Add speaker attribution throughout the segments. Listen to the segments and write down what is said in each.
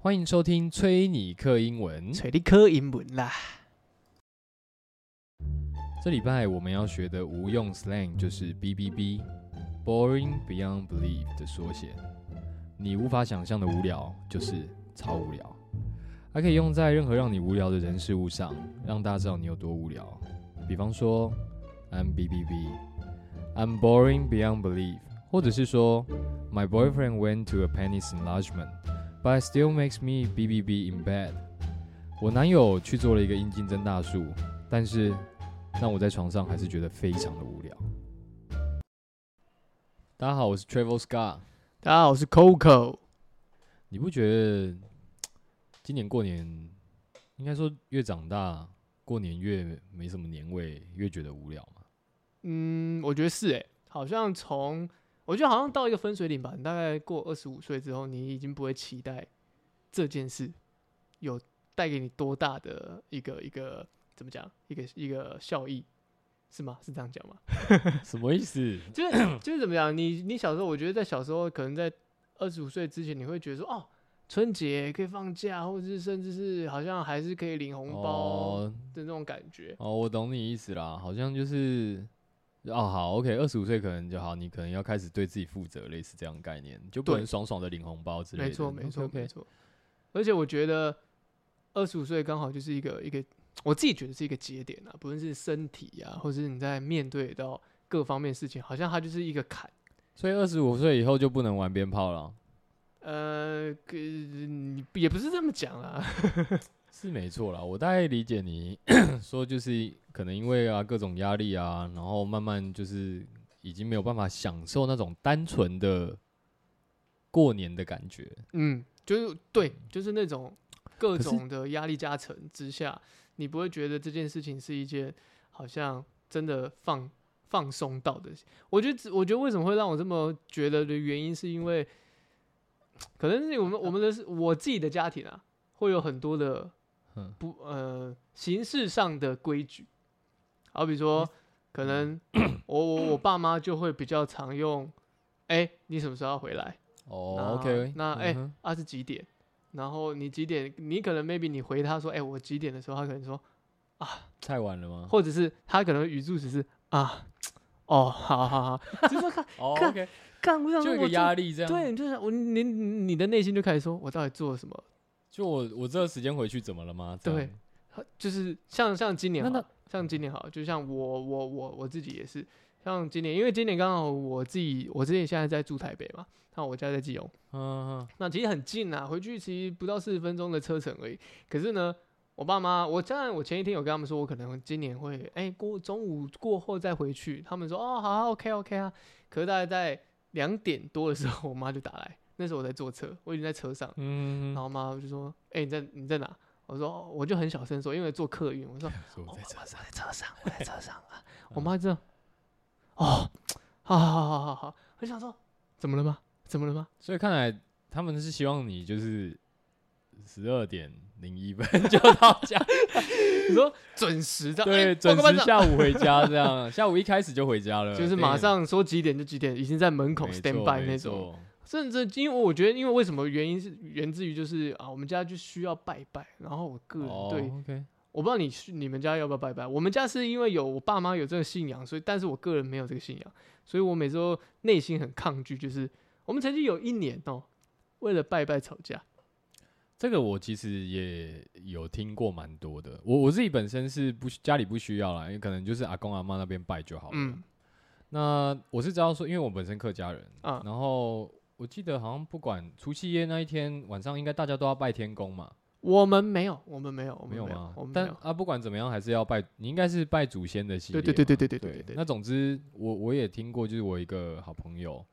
Speaker 1: 欢迎收听崔尼克英文。
Speaker 2: 找你克英文啦。
Speaker 1: 这礼拜我们要学的无用 slang 就是 BBB（Boring Beyond Belief） 的缩写。你无法想象的无聊，就是超无聊。还可以用在任何让你无聊的人事物上，让大家知道你有多无聊。比方说，I'm BBB，I'm boring beyond belief，或者是说，My boyfriend went to a penis enlargement，but it still makes me BBB in bed。我男友去做了一个阴茎增大术，但是让我在床上还是觉得非常的无聊。大家好，我是 Travel Scott。
Speaker 2: 大家好，我是 Coco。
Speaker 1: 你不觉得今年过年，应该说越长大，过年越没什么年味，越觉得无聊吗？
Speaker 2: 嗯，我觉得是诶、好像从我觉得好像到一个分水岭吧，你大概过二十五岁之后，你已经不会期待这件事有带给你多大的一个一个怎么讲，一个一个效益，是吗？是这样讲吗？
Speaker 1: 什么意思？
Speaker 2: 就是就是怎么样？你你小时候，我觉得在小时候，可能在二十五岁之前，你会觉得说，哦，春节可以放假，或者是甚至是好像还是可以领红包
Speaker 1: 哦
Speaker 2: 的那种感觉。
Speaker 1: 哦，我懂你意思啦，好像就是。哦，好，OK，二十五岁可能就好，你可能要开始对自己负责，类似这样的概念，就不能爽爽的领红包之类的。
Speaker 2: 没错，没错，没错。而且我觉得二十五岁刚好就是一个一个，我自己觉得是一个节点啊，不论是身体啊，或是你在面对到各方面事情，好像它就是一个坎。
Speaker 1: 所以二十五岁以后就不能玩鞭炮了，
Speaker 2: 呃，也不是这么讲啊。
Speaker 1: 是没错啦。我大概理解你 说，就是可能因为啊各种压力啊，然后慢慢就是已经没有办法享受那种单纯的过年的感觉。
Speaker 2: 嗯，就是对，就是那种各种的压力加成之下，你不会觉得这件事情是一件好像真的放放松到的。我觉得，我觉得为什么会让我这么觉得的原因，是因为可能是我们我们的是我自己的家庭啊，会有很多的
Speaker 1: 嗯
Speaker 2: 不呃形式上的规矩，好比说可能 我我我爸妈就会比较常用，哎、你什么时候要回来？
Speaker 1: 哦
Speaker 2: 那
Speaker 1: ，OK，
Speaker 2: 那哎、啊是几点？然后你几点？你可能 maybe 你回他说，哎、我几点的时候，他可能说啊，
Speaker 1: 太晚了吗？
Speaker 2: 或者是他可能语助词是啊，哦，好好好，就是说看
Speaker 1: 哦
Speaker 2: 看干，我想
Speaker 1: 就有个
Speaker 2: 说我，
Speaker 1: 压力这样。
Speaker 2: 对，你就是我你你的内心就开始说，我到底做了什么？
Speaker 1: 就我我这个时间回去怎么了吗？这样
Speaker 2: 对就是像像今年
Speaker 1: 那
Speaker 2: 好了，像今年好，就像我我我我自己也是，像今年，因为今年刚好我自己我自己现在在住台北嘛，那我家在基隆。
Speaker 1: 嗯嗯
Speaker 2: 那其实很近啊，回去其实不到四十分钟的车程而已。可是呢，我爸妈，我当然我前一天有跟他们说，我可能今年会哎、过中午过后再回去。他们说哦好好 OK OK 啊。可是大概在两点多的时候，我妈就打来，那时候我在坐车，我已经在车上，
Speaker 1: 嗯，
Speaker 2: 然后我妈就说哎、你在你在哪？我说哦我就很小声说，因为坐客运，我说
Speaker 1: 我在车上，
Speaker 2: 我在车上，我在车上啊。我妈这样，哦，好好好好好好，我就想说怎么了吗？怎么了吗？
Speaker 1: 所以看来他们是希望你就是十二点零一分 就到家，
Speaker 2: 你说准时的，
Speaker 1: 对，
Speaker 2: 哎
Speaker 1: 准时下午回家这样，下午一开始就回家了，
Speaker 2: 就是马上说几点就几点，已经在门口 stand by 那种。
Speaker 1: 错
Speaker 2: 甚至因为我觉得，因为为什么原因是源自于就是啊，我们家就需要拜拜，然后我个人
Speaker 1: 哦
Speaker 2: 对我不知道你去你们家要不要拜拜，我们家是因为有我爸妈有这个信仰，所以但是我个人没有这个信仰，所以我每次都内心很抗拒。就是我们曾经有一年哦，为了拜拜吵架，
Speaker 1: 这个我其实也有听过蛮多的。我我自己本身是不需家里不需要啦，因为可能就是阿公阿妈那边拜就好了。
Speaker 2: 嗯
Speaker 1: 那我是知道说，因为我本身客家人，
Speaker 2: 啊，
Speaker 1: 然后我记得好像不管除夕夜那一天晚上，应该大家都要拜天公嘛。
Speaker 2: 我们没有，我们没有，没
Speaker 1: 有吗？但啊，不管怎么样，还是要拜。你应该是拜祖先的。
Speaker 2: 对对对对对对对对。
Speaker 1: 那总之，我我也听过，就是我一个好朋友，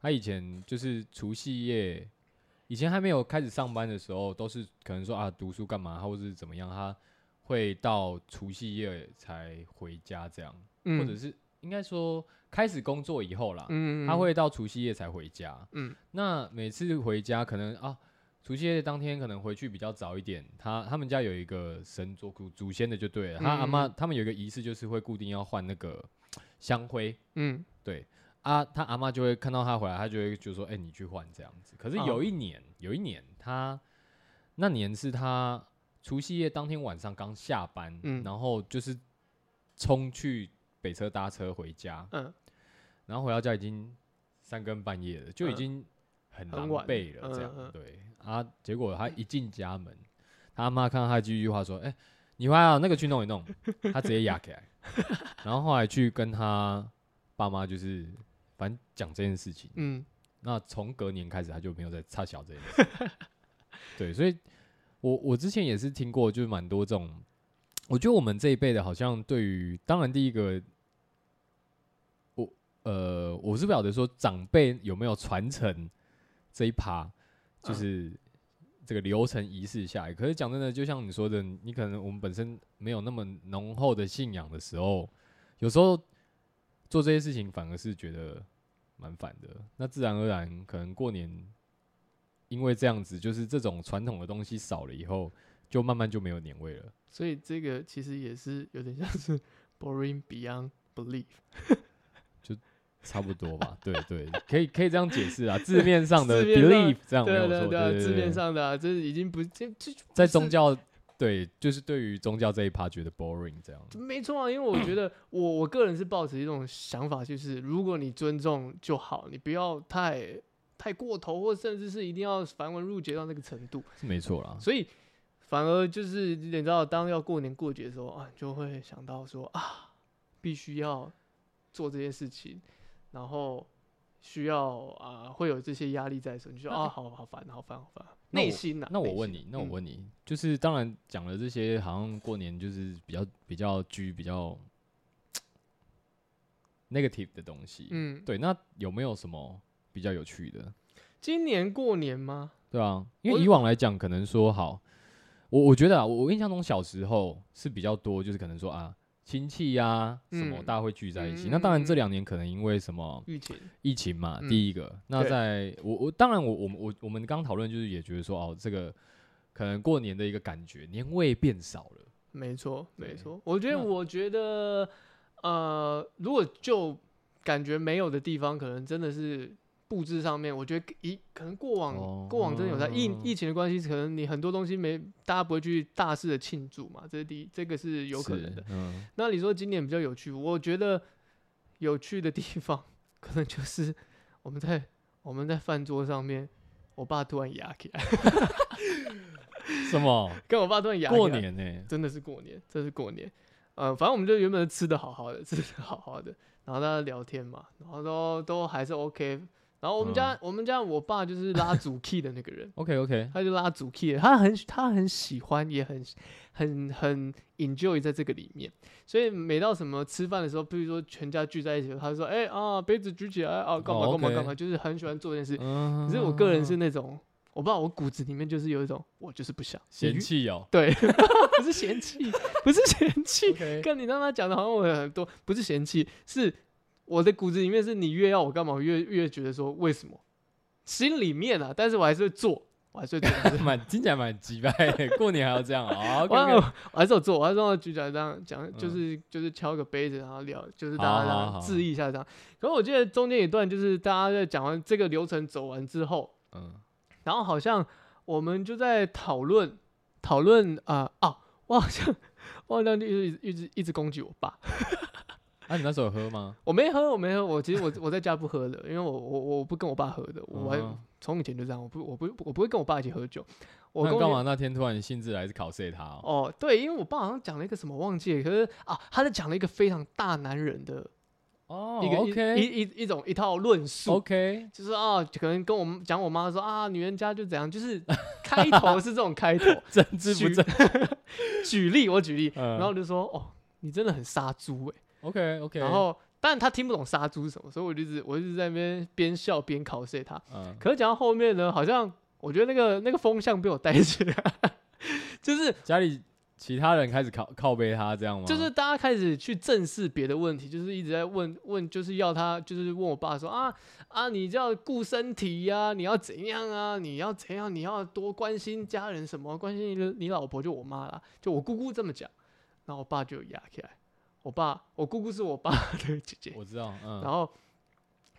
Speaker 1: 他以前就是除夕夜，以前还没有开始上班的时候，都是可能说啊读书干嘛，或者是怎么样，他会到除夕夜才回家这样，或者是应该说。开始工作以后啦，
Speaker 2: 嗯，
Speaker 1: 他会到除夕夜才回家。
Speaker 2: 嗯。
Speaker 1: 那每次回家可能啊，除夕夜当天可能回去比较早一点，他他们家有一个神桌祖祖先的就对了，他阿妈
Speaker 2: 嗯
Speaker 1: 他们有一个仪式，就是会固定要换那个香灰，
Speaker 2: 嗯。
Speaker 1: 对。啊，他阿妈就会看到他回来，他就会就说，哎、你去换这样子。可是
Speaker 2: 哦
Speaker 1: 有一年，有一年他那年是他除夕夜当天晚上刚下班，
Speaker 2: 嗯。
Speaker 1: 然后就是冲去北车搭车回家，
Speaker 2: 嗯
Speaker 1: 然后回到家已经三更半夜了，就已
Speaker 2: 嗯
Speaker 1: 经很狼狈了，这样、
Speaker 2: 嗯嗯
Speaker 1: 对啊。结果他一进家门，他妈看到他第一句话说：“哎、你回来啊，那个去弄一弄。”他直接压起来，然后后来去跟他爸妈就是反正讲这件事情。
Speaker 2: 嗯
Speaker 1: 那从隔年开始，他就没有再插小这件事。对，所以我我之前也是听过，就是蛮多这种。我觉得我们这一辈的，好像对于当然第一个，我呃，我是不晓得说长辈有没有传承这一趴，就是这个流程仪式下来。可是讲真的，就像你说的，你可能我们本身没有那么浓厚的信仰的时候，有时候做这些事情反而是觉得蛮烦的。那自然而然，可能过年因为这样子，就是这种传统的东西少了以后，就慢慢就没有年味了。
Speaker 2: 所以这个其实也是有点像是 boring beyond belief 就。
Speaker 1: 差不多吧，对对，可以可以这样解释啊，字面上的 belief 这样没
Speaker 2: 对
Speaker 1: 有错，
Speaker 2: 啊对啊对啊，
Speaker 1: 对
Speaker 2: 字面。上的啊，这已经不这这
Speaker 1: 在宗教，对，就是对于宗教这一趴觉得 boring 这样。
Speaker 2: 没错啊，因为我觉得我我个人是抱持一种想法，就是如果你尊重就好，你不要太太过头，或甚至是一定要繁文缛节到那个程度。
Speaker 1: 是没错啦，
Speaker 2: 所以反而就是你知道，当要过年过节的时候啊，就会想到说啊，必须要做这些事情，然后需要啊会有这些压力在的时候，你就说啊好好烦好烦好烦，内心呐、
Speaker 1: 那我问你，那我
Speaker 2: 嗯
Speaker 1: 问你，就是当然讲了这些，好像过年就是比较比较居比较 negative 的东西，
Speaker 2: 嗯，
Speaker 1: 对，那有没有什么比较有趣的？
Speaker 2: 今年过年吗？
Speaker 1: 对啊，因为以往来讲，可能说好，我我觉得啊，我我印象中小时候是比较多，就是可能说啊，亲戚呀、什么
Speaker 2: 嗯
Speaker 1: 大家会聚在一起。
Speaker 2: 嗯
Speaker 1: 那当然这
Speaker 2: 嗯
Speaker 1: 两年可能因为什么
Speaker 2: 疫情，
Speaker 1: 疫情嘛，
Speaker 2: 嗯
Speaker 1: 第一个。那
Speaker 2: 对
Speaker 1: 在我我当然我我们我我们刚讨论就是也觉得说哦，这个可能过年的一个感觉，年味变少了。
Speaker 2: 没错没
Speaker 1: 对
Speaker 2: 错。我觉得
Speaker 1: 那
Speaker 2: 我觉得呃，如果就感觉没有的地方，可能真的是。布置上面，我觉得一可能过往、
Speaker 1: 哦
Speaker 2: 过往真的有在疫
Speaker 1: 嗯
Speaker 2: 疫情的关系，可能你很多东西没大家不会去大肆的庆祝嘛，这是第一，这个是有可能的。
Speaker 1: 嗯，
Speaker 2: 那你说今年比较有趣，我觉得有趣的地方可能就是我们在我们在饭桌上面，我爸突然牙起来，
Speaker 1: 什么
Speaker 2: 跟我爸突然牙起来
Speaker 1: 过年呢、
Speaker 2: 真的是过年，这是过年。呃，反正我们就原本吃的好好的，吃的好好的，然后大家聊天嘛，然后都都还是 OK。然后我们家、我们家我爸就是拉主 key 的那个人，
Speaker 1: OK OK，
Speaker 2: 他就拉主 key，他很他很喜欢，也很很很 enjoy 在这个里面。所以每到什么吃饭的时候，比如说全家聚在一起，他就说：“哎、啊，杯子举起来啊，干嘛
Speaker 1: 哦
Speaker 2: 干嘛干嘛。就是很喜欢做这件事。
Speaker 1: 嗯，
Speaker 2: 可是我个人是那种，我不知道我骨子里面就是有一种，我就是不想
Speaker 1: 嫌
Speaker 2: 你
Speaker 1: 弃哦。
Speaker 2: 对，不是嫌弃，不是嫌弃跟你让他讲的好像我很多，不是嫌弃，是我的骨子里面是你越要我干嘛，我越越觉得说为什么，心里面啊，但是我还是会做，我还是会做，
Speaker 1: 蛮听起来蛮鸡掰的，过年还要这样啊？
Speaker 2: 我我还是有做，我还是让他举起来这样讲，
Speaker 1: 嗯。
Speaker 2: 就是就是敲个杯子，然后聊，就是大家这样致意一下这样。可是我记得中间一段就是大家在讲完这个流程走完之后，
Speaker 1: 嗯，
Speaker 2: 然后好像我们就在讨论讨论啊啊，我好像我好像就一直一直一直攻击我爸。
Speaker 1: 啊，你那时候有喝吗？
Speaker 2: 我没喝，我没喝，我其实我我在家不喝的，因为我我我不跟我爸喝的，我还
Speaker 1: 嗯
Speaker 2: 从以前就这样，我不我不我不会跟我爸一起喝酒。我
Speaker 1: 干嘛那天突然兴致来是考试他哦？
Speaker 2: 哦，对，因为我爸好像讲了一个什么忘记了，可是啊，他在讲了一个非常大男人的
Speaker 1: 哦
Speaker 2: 一个、一
Speaker 1: ，OK
Speaker 2: 一一一种一套论述。
Speaker 1: OK，
Speaker 2: 就是啊，可能跟我们讲我妈说啊，女人家就怎样，就是 开头是这种开头。
Speaker 1: 政治不正，
Speaker 2: 举例，我举例，
Speaker 1: 嗯
Speaker 2: 然后就说哦，你真的很杀猪哎、
Speaker 1: OK OK，
Speaker 2: 然后，但他听不懂杀猪是什么，所以我就一直我一直在那边边笑边考试他。
Speaker 1: 嗯，
Speaker 2: 可是讲到后面呢，好像我觉得那个那个风向被我带起来，就是
Speaker 1: 家里其他人开始靠靠背他这样吗？
Speaker 2: 就是大家开始去正视别的问题，就是一直在问问，就是要他就是问我爸说啊啊，你就要顾身体呀、你要怎样啊，你要怎样，你要多关心家人什么，关心你你老婆就我妈啦，就我姑姑这么讲，然后我爸就压起来，我爸我姑姑是我爸的姐姐，
Speaker 1: 我知道，嗯，
Speaker 2: 然后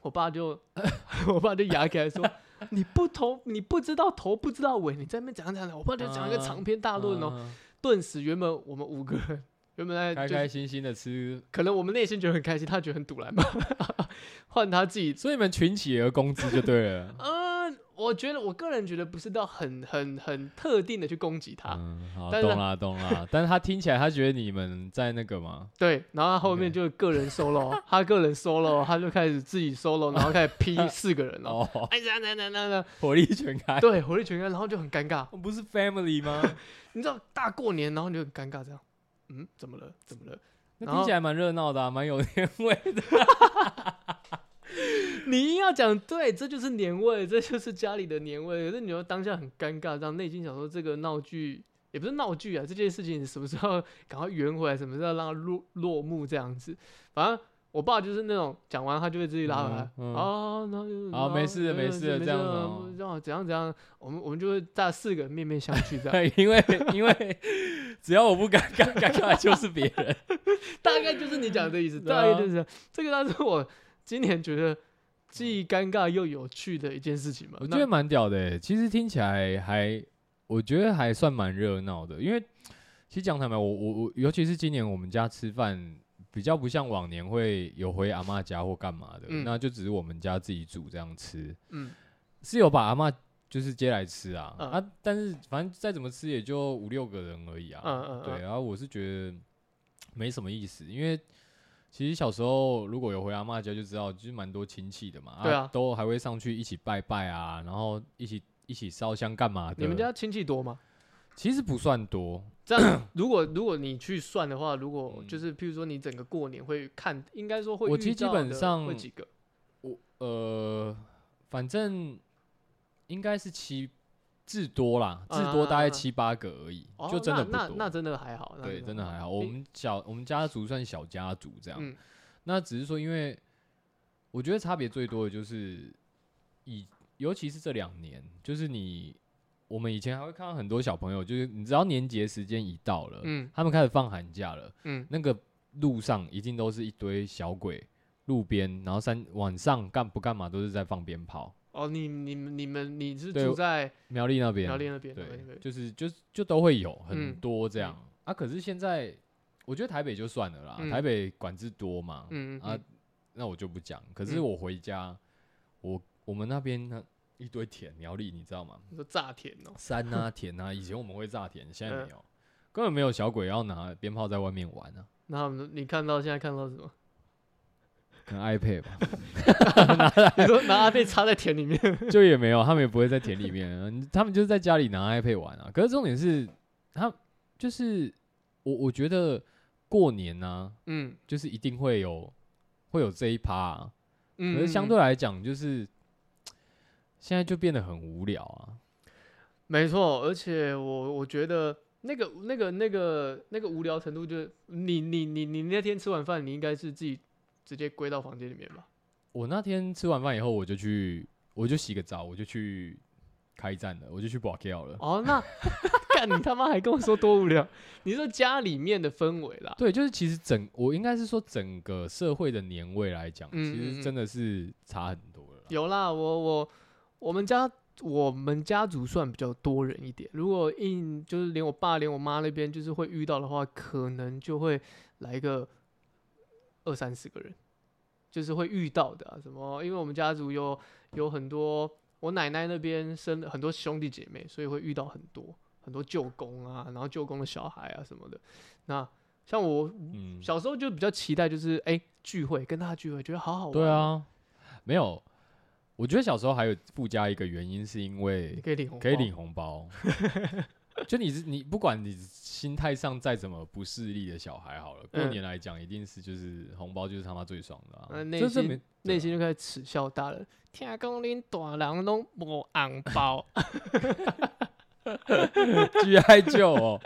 Speaker 2: 我爸就 我爸就牙起来说 你不头，你不知道头，不知道尾，你在那边讲讲讲，我爸就讲一个
Speaker 1: 啊
Speaker 2: 长篇大论哦。
Speaker 1: 嗯
Speaker 2: 顿时，原本我们五个人原本在
Speaker 1: 开
Speaker 2: 就是
Speaker 1: 开心心的吃，
Speaker 2: 可能我们内心觉得很开心，他觉得很堵然嘛，换他自己。
Speaker 1: 所以你们群起而攻之就对了。
Speaker 2: 嗯，我觉得我个人觉得不是到很很很特定的去攻击他，
Speaker 1: 嗯，好，
Speaker 2: 但是
Speaker 1: 懂啦懂啦。但是他听起来，他觉得你们在那个嘛，
Speaker 2: 对，然后他后面就个人 solo，他个人 solo，他就开始自己 solo，然后开始 P 四个人哦，
Speaker 1: 哦，
Speaker 2: 哎呀那那那那，
Speaker 1: 火力全开。
Speaker 2: 对，火力全开，然后就很尴尬，
Speaker 1: 不是 family 吗？
Speaker 2: 你知道大过年，然后你就很尴尬这样，嗯，怎么了？怎么了？
Speaker 1: 听起来蛮热闹的啊，蛮有年味的。
Speaker 2: 你硬要讲对，这就是年味，这就是家里的年味。可是你又当下很尴尬，这样内心想说这个闹剧也不是闹剧啊，这件事情什么时候赶快圆回来，什么时候让它落落幕这样子。反正我爸就是那种讲完他就会自己拉回来，
Speaker 1: 嗯嗯
Speaker 2: 啊，那就
Speaker 1: 好没事没事这样子
Speaker 2: 这样怎样怎样，我们我们就会大四个面面相觑这样，
Speaker 1: 因为因为只要我不尴尬，尴尬就是别人。
Speaker 2: 大概就是你讲的意思，
Speaker 1: 对啊
Speaker 2: 大概就是这样这个，但是我今年觉得既尴尬又有趣的一件事情嘛。
Speaker 1: 我觉得蛮屌的欸，其实听起来还，我觉得还算蛮热闹的。因为其实讲坦白，我我我，尤其是今年我们家吃饭比较不像往年会有回阿妈家或干嘛的，
Speaker 2: 嗯
Speaker 1: 那就只是我们家自己煮这样吃，
Speaker 2: 嗯，
Speaker 1: 是有把阿妈就是接来吃啊、
Speaker 2: 嗯
Speaker 1: 啊，但是反正再怎么吃也就五六个人而已啊，
Speaker 2: 嗯嗯嗯
Speaker 1: 对，然后我是觉得没什么意思，因为。其实小时候如果有回阿妈家就知道，就是蛮多亲戚的嘛，
Speaker 2: 对啊
Speaker 1: 都还会上去一起拜拜啊，然后一起一起烧香干嘛的。
Speaker 2: 你们家亲戚多吗？
Speaker 1: 其实不算多，
Speaker 2: 这样，如果如果你去算的话，如果
Speaker 1: 嗯
Speaker 2: 就是譬如说你整个过年会看，应该说会
Speaker 1: 我其实基本上
Speaker 2: 会几个？
Speaker 1: 我呃，反正应该是七至多啦，至多大概七八个而已，
Speaker 2: 哦
Speaker 1: 就真的不多。
Speaker 2: 那那那真的还好，
Speaker 1: 对，真的还好。我们小我们家族算小家族这样，
Speaker 2: 嗯
Speaker 1: 那只是说，因为我觉得差别最多的就是以，尤其是这两年，就是你我们以前还会看到很多小朋友，就是你知道年节时间一到了，
Speaker 2: 嗯
Speaker 1: 他们开始放寒假了，
Speaker 2: 嗯
Speaker 1: 那个路上一定都是一堆小鬼，路边，然后三晚上干不干嘛都是在放鞭炮。
Speaker 2: 哦，你你们你们你是
Speaker 1: 对
Speaker 2: 住在
Speaker 1: 苗栗那边，
Speaker 2: 苗栗那边？苗栗
Speaker 1: 对
Speaker 2: 那边，
Speaker 1: 就是就就都会有很
Speaker 2: 嗯
Speaker 1: 多这样、啊。可是现在我觉得台北就算了啦，
Speaker 2: 嗯
Speaker 1: 台北管制多嘛，啊
Speaker 2: 嗯嗯嗯，
Speaker 1: 那我就不讲。可是
Speaker 2: 嗯
Speaker 1: 我回家，我我们那边呢一堆田，苗栗你知道吗？
Speaker 2: 你说炸田哦，
Speaker 1: 山啊田啊，以前我们会炸田，现在
Speaker 2: 嗯
Speaker 1: 没有，根本没有小鬼要拿鞭炮在外面玩啊，
Speaker 2: 那你看到现在看到什么？
Speaker 1: 可能 iPad 吧，
Speaker 2: 你说拿 iPad 插在田里面，
Speaker 1: 就也没有，他们也不会在田里面。他们就是在家里拿 iPad 玩啊。可是重点是，他就是我我觉得过年呢、
Speaker 2: 嗯。
Speaker 1: 就是一定会有会有这一趴、啊，
Speaker 2: 嗯，
Speaker 1: 可是相
Speaker 2: 嗯。
Speaker 1: 对来讲，就是现在就变得很无聊啊。
Speaker 2: 没错，而且我我觉得那个那个那个那个无聊程度，就是你你你你那天吃完饭，你应该是自己直接归到房间里面吧？
Speaker 1: 我那天吃完饭以后，我就去，我就洗个澡，我就去开战了，我就去保 K 了。
Speaker 2: 哦，那 干你他妈还跟我说多无聊？你说家里面的氛围啦，
Speaker 1: 对，就是其实整，我应该是说整个社会的年味来讲，其实真的是差很多了啦。
Speaker 2: 有啦，我我我们家我们家族算比较多人一点，如果硬就是连我爸连我妈那边就是会遇到的话，可能就会来个二三十个人，就是会遇到的、啊、什么，因为我们家族有有很多我奶奶那边生了很多兄弟姐妹，所以会遇到很多很多舅公啊，然后舅公的小孩啊什么的。那像我
Speaker 1: 嗯，
Speaker 2: 小时候就比较期待，就是哎、聚会跟大家聚会，觉得好好玩。
Speaker 1: 对，啊，没有，我觉得小时候还有附加一个原因，是因
Speaker 2: 你
Speaker 1: 为
Speaker 2: 可以领红包，
Speaker 1: 可以领红包。就你是你，不管你心态上再怎么不势利的小孩好了，过
Speaker 2: 嗯
Speaker 1: 年来讲，一定是就是红包就是他妈最爽的
Speaker 2: 内心内心就开始耻笑大人，听讲恁大人拢无红包
Speaker 1: ，G I 救哦，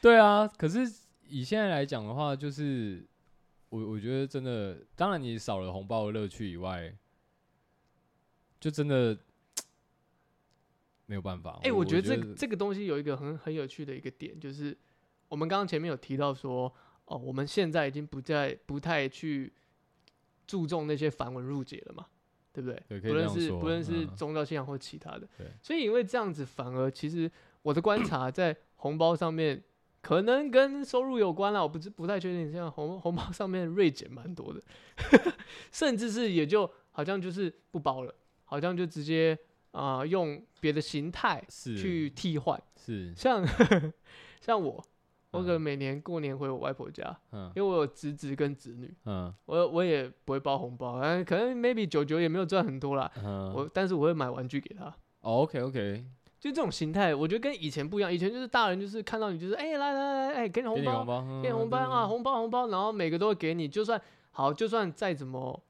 Speaker 1: 对啊。可是以现在来讲的话，就是我我觉得真的，当然你少了红包的乐趣以外，就真的没有办法。
Speaker 2: 哎、我觉得这这个东西有一个很很有趣的一个点，就是我们刚刚前面有提到说，哦，我们现在已经不再不太去注重那些繁文缛节了嘛。对不对？不论
Speaker 1: 这样说
Speaker 2: 是不论是
Speaker 1: 嗯
Speaker 2: 宗教信仰或其他的
Speaker 1: 对，
Speaker 2: 所以因为这样子，反而其实我的观察在红包上面。可能跟收入有关啦，我不知不太确定。像红红包上面锐减蛮多的，甚至是也就好像就是不包了，好像就直接啊、呃用别的形态
Speaker 1: 是
Speaker 2: 去替换。
Speaker 1: 是
Speaker 2: 像像我，我可能
Speaker 1: 嗯
Speaker 2: 每年过年回我外婆家，
Speaker 1: 嗯
Speaker 2: 因为我有侄子跟侄女，
Speaker 1: 嗯
Speaker 2: 我我也不会包红包，嗯，可能 maybe 九九也没有赚很多啦，
Speaker 1: 嗯，
Speaker 2: 我但是我会买玩具给他。
Speaker 1: 哦 OK OK，
Speaker 2: 就这种形态，我觉得跟以前不一样。以前就是大人就是看到你就是哎、来来来哎、给你红包
Speaker 1: 给你红，包，
Speaker 2: 啊，
Speaker 1: 嗯
Speaker 2: 红包红包，然后每个都会给你，就算好，就算再怎么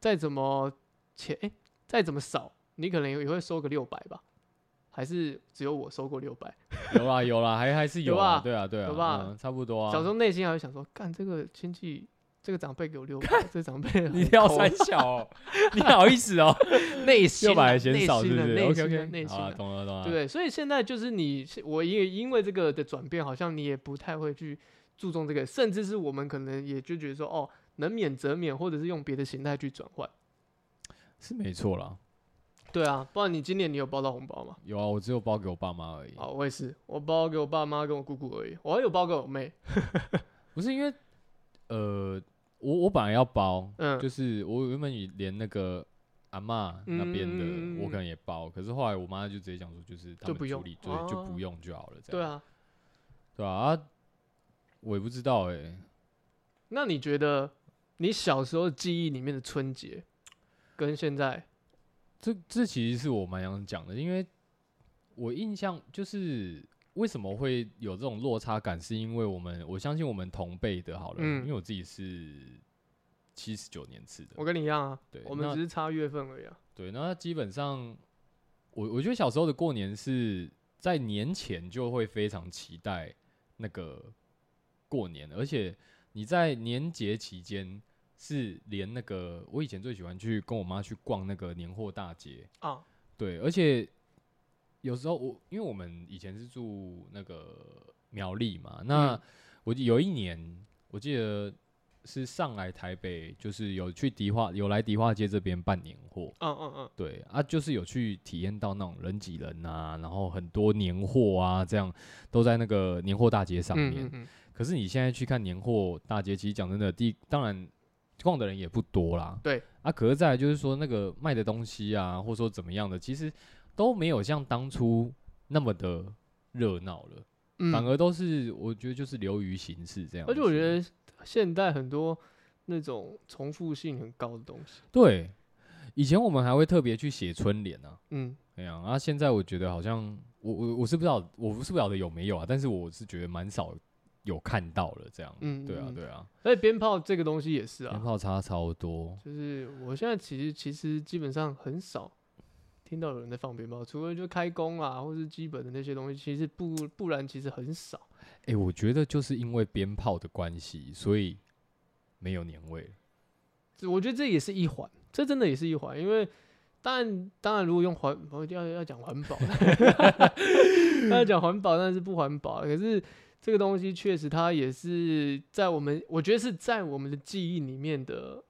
Speaker 2: 再怎么钱哎、再怎么少，你可能也会收个六百吧。还是只有我收过六百？
Speaker 1: 有啦有啦，还还是
Speaker 2: 有
Speaker 1: 啊，
Speaker 2: 吧
Speaker 1: 对啊对啊，
Speaker 2: 有吧
Speaker 1: 嗯差不多啊。
Speaker 2: 小时候内心还会想说，干这个亲戚，这个长辈给我六百，这个长辈
Speaker 1: 你
Speaker 2: 很抠
Speaker 1: 要三小哦，你好意思哦，
Speaker 2: 内心啊
Speaker 1: 六百还嫌
Speaker 2: 内
Speaker 1: 少是不是
Speaker 2: 心的内
Speaker 1: ？OK OK，啊，
Speaker 2: 内心的，
Speaker 1: 懂了懂了，
Speaker 2: 对？所以现在就是你，我也因为这个的转变，好像你也不太会去注重这个，甚至是我们可能也就觉得说，哦，能免则免，或者是用别的形态去转换。
Speaker 1: 是没错啦。
Speaker 2: 对啊，不然你今年你有包到红包吗？
Speaker 1: 有啊，我只有包给我爸妈而已。
Speaker 2: 啊，我也是，我包给我爸妈跟我姑姑而已，我还有包给我妹。
Speaker 1: 不是因为，呃，我我本来要包，
Speaker 2: 嗯，
Speaker 1: 就是我原本以连那个阿妈那边的，
Speaker 2: 嗯
Speaker 1: 我可能也包，可是后来我妈就直接讲说，就是他
Speaker 2: 就不用
Speaker 1: 们处理，对，就
Speaker 2: 哦
Speaker 1: 不用就好了，这样。
Speaker 2: 对啊，
Speaker 1: 对啊，啊，我也不知道哎、
Speaker 2: 那你觉得你小时候记忆里面的春节，跟现在，
Speaker 1: 这这其实是我蛮想讲的，因为我印象就是为什么会有这种落差感，是因为我们我相信我们同辈的好了，
Speaker 2: 嗯
Speaker 1: 因为我自己是七十九年次的，
Speaker 2: 我跟你一样啊，
Speaker 1: 对，
Speaker 2: 我们
Speaker 1: 那
Speaker 2: 只是差月份而已啊。
Speaker 1: 对，那基本上我我觉得小时候的过年是在年前就会非常期待那个过年，而且你在年节期间是连那个我以前最喜欢去跟我妈去逛那个年货大街，
Speaker 2: 啊，
Speaker 1: 对，而且有时候我因为我们以前是住那个苗栗嘛，那
Speaker 2: 嗯。
Speaker 1: 我有一年我记得是上来台北，就是有去迪化有来迪化街这边办年货，
Speaker 2: 嗯嗯嗯，
Speaker 1: 对啊，就是有去体验到那种人挤人啊，然后很多年货啊，这样都在那个年货大街上面。
Speaker 2: 嗯嗯。嗯，
Speaker 1: 可是你现在去看年货大街，其实讲真的，第一当然逛的人也不多啦。
Speaker 2: 对
Speaker 1: 啊，可是再来就是说那个卖的东西啊，或者说怎么样的，其实都没有像当初那么的热闹了，
Speaker 2: 嗯
Speaker 1: 反而都是我觉得就是流于形式这样。
Speaker 2: 而且我觉得现代很多那种重复性很高的东西，
Speaker 1: 对，以前我们还会特别去写春联啊。
Speaker 2: 嗯，
Speaker 1: 那样啊，现在我觉得好像我我我是不知道，我不是不晓得有没有啊，但是我是觉得蛮少有看到了这样。
Speaker 2: 嗯嗯
Speaker 1: 对啊对啊，
Speaker 2: 所以鞭炮这个东西也是啊
Speaker 1: 鞭
Speaker 2: 啊，
Speaker 1: 炮差超多。
Speaker 2: 就是我现在其实其实基本上很少听到有人在放鞭炮，除了就开工啊，或是基本的那些东西，其实不不然其实很少。
Speaker 1: 哎、我觉得就是因为鞭炮的关系，所以没有年味了。
Speaker 2: 我觉得这也是一环，这真的也是一环，因为当然当然如果用环要要讲环保，要讲环保但是不环保，可是这个东西确实它也是在我们我觉得是在我们的记忆里面的。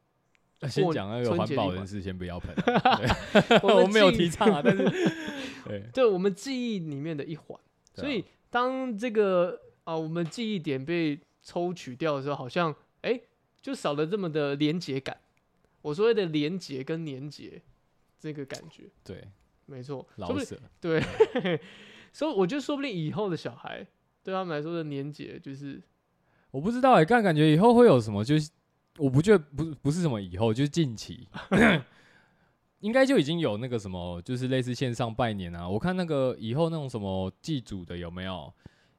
Speaker 2: 过
Speaker 1: 先讲那个环保人士，先不要喷啊
Speaker 2: 我们
Speaker 1: 没有提倡啊，但是 对，
Speaker 2: 对我们记忆里面的一环。
Speaker 1: 啊
Speaker 2: 所以当这个啊、我们记忆点被抽取掉的时候，好像哎、诶就少了这么的连结感。我所谓的连结跟连结这个感觉，
Speaker 1: 对
Speaker 2: 没错，说
Speaker 1: 老舍，
Speaker 2: 对，所以我觉得说不定以后的小孩对他们来说的年节就是
Speaker 1: 我不知道哎、但感觉以后会有什么，就是我不觉得不不是什么以后，就是近期。应该就已经有那个什么，就是类似线上拜年啊。我看那个以后那种什么祭祖的有没有，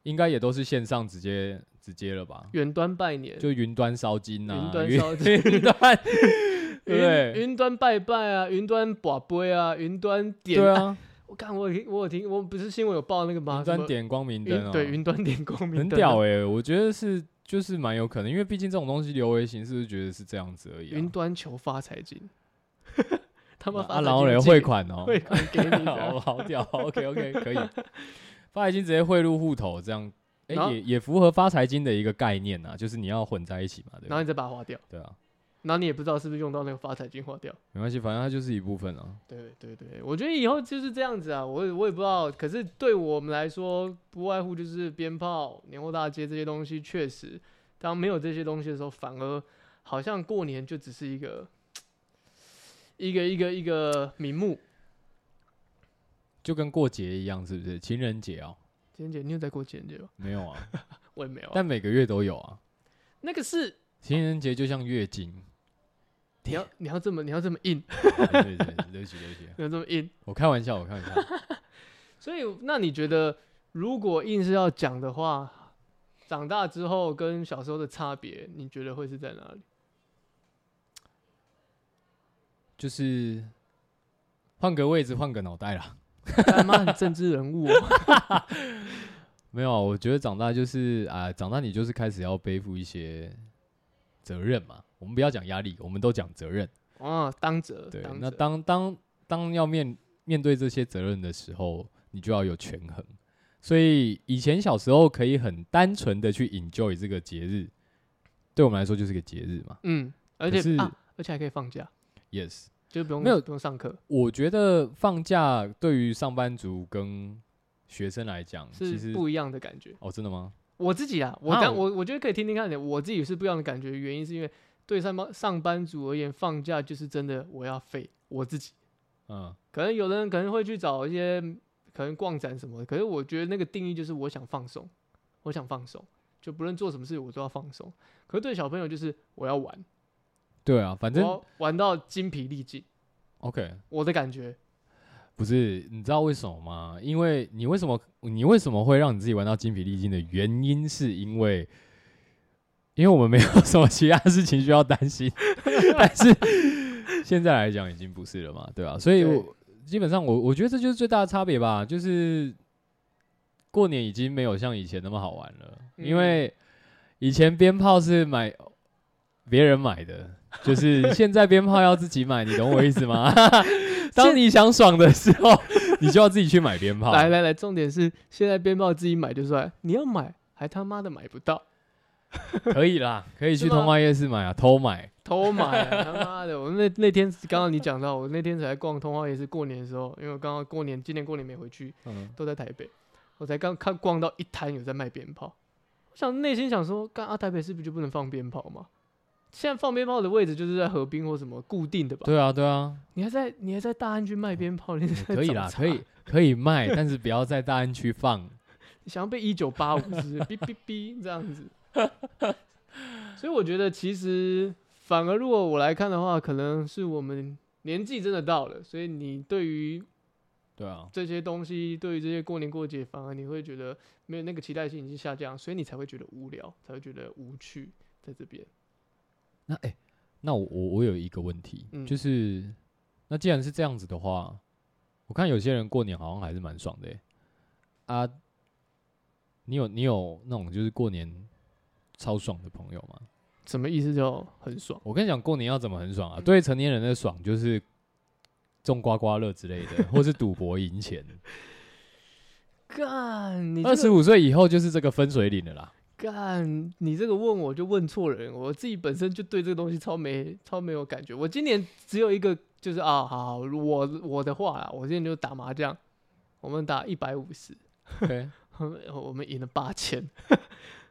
Speaker 1: 应该也都是线上直接直接了吧？
Speaker 2: 远端拜年，
Speaker 1: 就云端烧金啊，
Speaker 2: 云端烧 金
Speaker 1: 云端，对
Speaker 2: 云云端拜拜啊，云端把杯啊，云端点
Speaker 1: 对啊，
Speaker 2: 我看我我有听，我不是新闻有报那个吗？
Speaker 1: 云端点光明灯
Speaker 2: 云
Speaker 1: 啊，
Speaker 2: 对云端点光明灯啊
Speaker 1: 屌哎、我觉得是就是蛮有可能，因为毕竟这种东西流为形式，是觉得是这样子而已、
Speaker 2: 云
Speaker 1: 啊。
Speaker 2: 端求发财金，他们发
Speaker 1: 啊，
Speaker 2: 财
Speaker 1: 然后嘞汇款哦，
Speaker 2: 汇款给你这
Speaker 1: 好
Speaker 2: 样，
Speaker 1: 好屌，OK OK 可以，发财金直接汇入户头，这样，也也符合发财金的一个概念啊，就是你要混在一起嘛，对吧？
Speaker 2: 然后你再把它花掉。
Speaker 1: 对啊，
Speaker 2: 然后你也不知道是不是用到那个发财进化掉。
Speaker 1: 没关系，反正它就是一部分啊。
Speaker 2: 对对对，我觉得以后就是这样子啊，我也我也不知道，可是对我们来说，不外乎就是鞭炮、年货大街这些东西，确实，当没有这些东西的时候，反而好像过年就只是一个一个一个一个名目。
Speaker 1: 就跟过节一样，是不是？情人节哦，
Speaker 2: 情人节你有在过情人节吗？
Speaker 1: 没有啊，
Speaker 2: 我也没有啊。
Speaker 1: 但每个月都有啊。
Speaker 2: 那个是
Speaker 1: 情人节就像月经，
Speaker 2: 你要你要这么你要这么硬，
Speaker 1: 对对对，对不起对不起，
Speaker 2: 你要这么硬。
Speaker 1: 我开玩笑，我开玩笑。
Speaker 2: 所以，那你觉得，如果硬是要讲的话，长大之后跟小时候的差别，你觉得会是在哪里？
Speaker 1: 就是换个位置，换个脑袋啦。
Speaker 2: 他妈很政治人物、哦，
Speaker 1: 没有啊，我觉得长大就是啊、长大你就是开始要背负一些责任嘛。我们不要讲压力，我们都讲责任。
Speaker 2: 哦，当责，
Speaker 1: 对，那
Speaker 2: 当责
Speaker 1: 当当当要面面对这些责任的时候，你就要有权衡。所以以前小时候可以很单纯的去 enjoy 这个节日，对我们来说就是个节日嘛。
Speaker 2: 嗯，而且啊，而且还可以放假
Speaker 1: ，Yes，
Speaker 2: 就不用
Speaker 1: 没有
Speaker 2: 不用上课，
Speaker 1: 我觉得放假对于上班族跟学生来讲，
Speaker 2: 是不一样的感觉。
Speaker 1: 哦，真的吗？
Speaker 2: 我自己啊，我我我觉得可以听听看的，我自己是不一样的感觉，原因是因为对上班上班族而言，放假就是真的我要废我自己。
Speaker 1: 嗯，
Speaker 2: 可能有的人可能会去找一些可能逛展什么的，可是我觉得那个定义就是我想放松，我想放松，就不论做什么事我都要放松。可是对小朋友就是我要玩，
Speaker 1: 对啊，反正
Speaker 2: 玩到精疲力尽
Speaker 1: ，OK，
Speaker 2: 我的感觉。
Speaker 1: 不是，你知道为什么吗？因为你为什么你为什么会让你自己玩到精疲力尽的原因，是因为因为我们没有什么其他事情需要担心，但是现在来讲已经不是了嘛，对吧、所以我基本上我我觉得这就是最大的差别吧，就是过年已经没有像以前那么好玩了，因
Speaker 2: 嗯
Speaker 1: 为以前鞭炮是买别人买的，就是现在鞭炮要自己买，你懂我意思吗？当你想爽的时候，你就要自己去买鞭炮。
Speaker 2: 来来来，重点是现在鞭炮自己买就算，你要买还他妈的买不到，
Speaker 1: 可以啦，可以去通化夜市买啊，偷买。
Speaker 2: 偷买啊！他妈的，我那那天刚刚你讲到，我那天才逛通化夜市过年的时候，因为我刚刚过年今年过年没回去，
Speaker 1: 嗯，
Speaker 2: 都在台北，我才刚看逛到一摊有在卖鞭炮，我想内心想说，干啊台北是不是就不能放鞭炮吗？现在放鞭炮的位置就是在河滨或什么固定的吧？
Speaker 1: 对啊，对啊，
Speaker 2: 你还在你还在大安区卖鞭炮，你
Speaker 1: 可以啦，可以，可以卖，但是不要在大安区放。
Speaker 2: 你 想要被一九八五是不是哔哔哔这样子，所以我觉得其实反而如果我来看的话，可能是我们年纪真的到了，所以你对于
Speaker 1: 对啊，
Speaker 2: 这些东西，对于这些过年过节，反而你会觉得没有那个期待性已经下降，所以你才会觉得无聊，才会觉得无趣，在这边。
Speaker 1: 那哎、那我我我有一个问题，
Speaker 2: 嗯
Speaker 1: 就是那既然是这样子的话，我看有些人过年好像还是蛮爽的、欸、啊。你有你有那种就是过年超爽的朋友吗？
Speaker 2: 什么意思叫很爽？
Speaker 1: 我跟你讲，过年要怎么很爽啊？
Speaker 2: 嗯
Speaker 1: 对成年人的爽就是中刮刮乐之类的，或是赌博赢钱。
Speaker 2: 干你
Speaker 1: 二十五岁以后就是这个分水岭了啦。
Speaker 2: 干你这个问我就问错人，我自己本身就对这个东西超没超没有感觉。我今年只有一个就是啊，好好我我的话啦，我今年就打麻将，我们打一百五十
Speaker 1: ，OK，
Speaker 2: 我们赢了八千，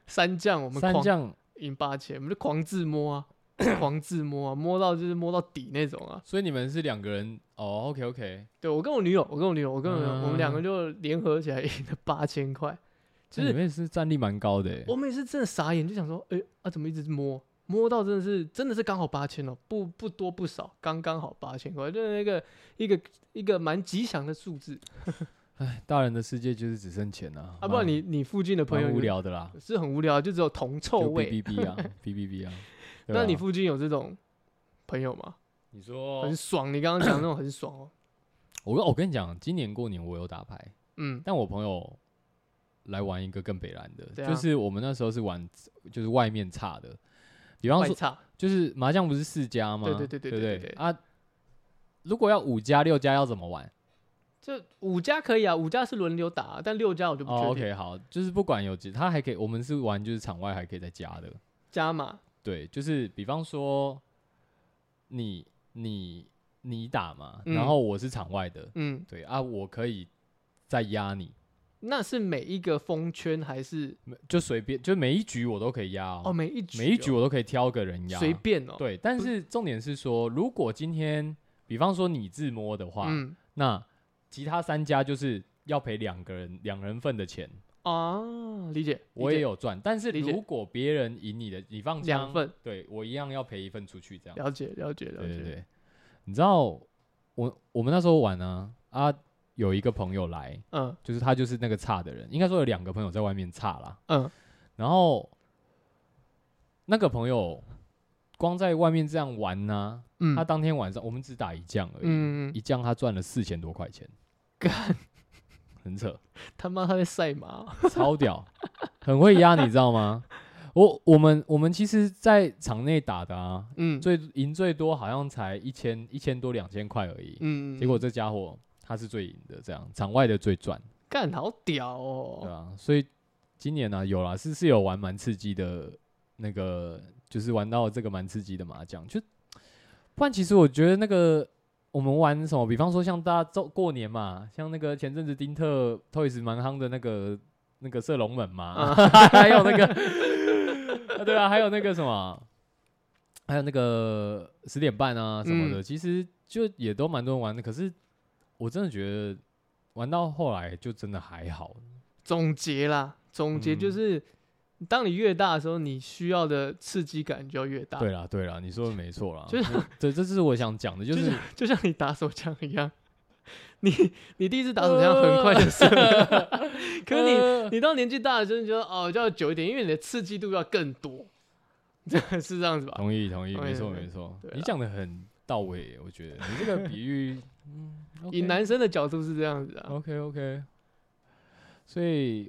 Speaker 2: 三将我们狂
Speaker 1: 三将，
Speaker 2: 赢八千，我们就狂自摸啊，狂自摸啊，摸到就是摸到底那种啊。
Speaker 1: 所以你们是两个人哦。OK OK，
Speaker 2: 对我跟我女友，我跟我女友，我跟我女友，我们两个
Speaker 1: 嗯
Speaker 2: 就联合起来赢了八千块。就是
Speaker 1: 你们也是战力蛮高的欸。
Speaker 2: 我们也是真的傻眼，就想说，哎、啊怎么一直摸摸到真的是真的是刚好八千哦，不不多不少，刚刚好八千块，就是那个一个一个蛮吉祥的数字
Speaker 1: 哎，大人的世界就是只剩钱啊。
Speaker 2: 啊不然你你附近的朋友
Speaker 1: 无聊的啦，
Speaker 2: 是很无聊，就只有铜臭味。
Speaker 1: 哔哔哔啊，哔哔哔啊。
Speaker 2: 那你附近有这种朋友吗？
Speaker 1: 你说
Speaker 2: 很爽，你刚刚讲那种很爽哦。
Speaker 1: 我我跟你讲，今年过年我有打牌，
Speaker 2: 嗯，
Speaker 1: 但我朋友来玩一个更北蓝的，就是我们那时候是玩就是外面差的，比方说就是麻将不是四家吗？
Speaker 2: 对对对对
Speaker 1: 对
Speaker 2: 对
Speaker 1: 啊！如果要五家六家要怎么玩？
Speaker 2: 就五家可以啊，五家是轮流打，但六家我就不
Speaker 1: 哦
Speaker 2: 确定。
Speaker 1: ，OK，好，就是不管有几，他还可以，我们是玩就是场外还可以再加的，
Speaker 2: 加嘛，
Speaker 1: 对，就是比方说，你你你打嘛，
Speaker 2: 嗯。
Speaker 1: 然后我是场外的，
Speaker 2: 嗯，
Speaker 1: 对啊，我可以再压你，
Speaker 2: 那是每一个封圈还是？
Speaker 1: 就随便，就每一局我都可以压
Speaker 2: 哦
Speaker 1: 哦，
Speaker 2: 每一局
Speaker 1: 每一局
Speaker 2: 哦
Speaker 1: 我都可以挑个人压，
Speaker 2: 随。便哦，
Speaker 1: 对，但是重点是说，如果今天比方说你自摸的话，
Speaker 2: 嗯。
Speaker 1: 那其他三家就是要赔两个人两人份的钱，
Speaker 2: 啊，理解，
Speaker 1: 我也有赚。但是
Speaker 2: 理解。
Speaker 1: 如果别人赢你的，你放枪，
Speaker 2: 两份，
Speaker 1: 对我一样要赔一份出去，这样。
Speaker 2: 了解了解了解，
Speaker 1: 对你知道我我们那时候玩呢啊有一个朋友来，
Speaker 2: 嗯。
Speaker 1: 就是他就是那个差的人，应该说有两个朋友在外面差啦，
Speaker 2: 嗯。
Speaker 1: 然后那个朋友光在外面这样玩呢、
Speaker 2: 嗯，
Speaker 1: 他当天晚上我们只打一将而已，
Speaker 2: 嗯
Speaker 1: 一将他赚了四千多块钱，
Speaker 2: 干。
Speaker 1: 很扯，
Speaker 2: 他妈他在赛马，
Speaker 1: 超屌，很会压，你知道吗？我我们我们其实，在场内打的啊，
Speaker 2: 嗯。
Speaker 1: 最赢最多好像才一千一千多两千块而已，
Speaker 2: 嗯，
Speaker 1: 结果这家伙他是最赢的，这样场外的最赚，
Speaker 2: 干好屌
Speaker 1: 对
Speaker 2: 哦，
Speaker 1: 啊，所以今年呢、有啦，是是有玩蛮刺激的，那个就是玩到这个蛮刺激的麻将，就不然其实我觉得那个我们玩什么，比方说像大家周过年嘛，像那个前阵子丁特 Toys 蛮夯的那个那个射龙门嘛，还有那个啊 对啊，还有那个什么，还有那个十点半啊什么的，
Speaker 2: 嗯
Speaker 1: 其实就也都蛮多人玩的，可是我真的觉得玩到后来就真的还好，
Speaker 2: 总结啦，总结就
Speaker 1: 嗯。
Speaker 2: 是，当你越大的时候，你需要的刺激感就要越大，
Speaker 1: 对啦，对啦，你说的没错啦，
Speaker 2: 就
Speaker 1: 是 对，这是我想讲的，就
Speaker 2: 就是就像你打手枪一样，你你第一次打手枪很快就射了，可是
Speaker 1: 呃
Speaker 2: 你你到年纪大了之后，你觉得哦就要久一点，因为你的刺激度要更多，这是这样子吧？
Speaker 1: 同意同意，没错没错，你
Speaker 2: 啦
Speaker 1: 讲的很到位，我觉得你这个比喻，嗯，
Speaker 2: 以男生的角度是这样子啊
Speaker 1: ，OK OK，所以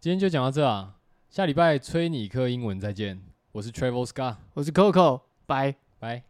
Speaker 1: 今天就讲到这啊，下礼拜催你课英文再见，我是 Travel Scott，
Speaker 2: 我是 Coco，拜。
Speaker 1: 拜。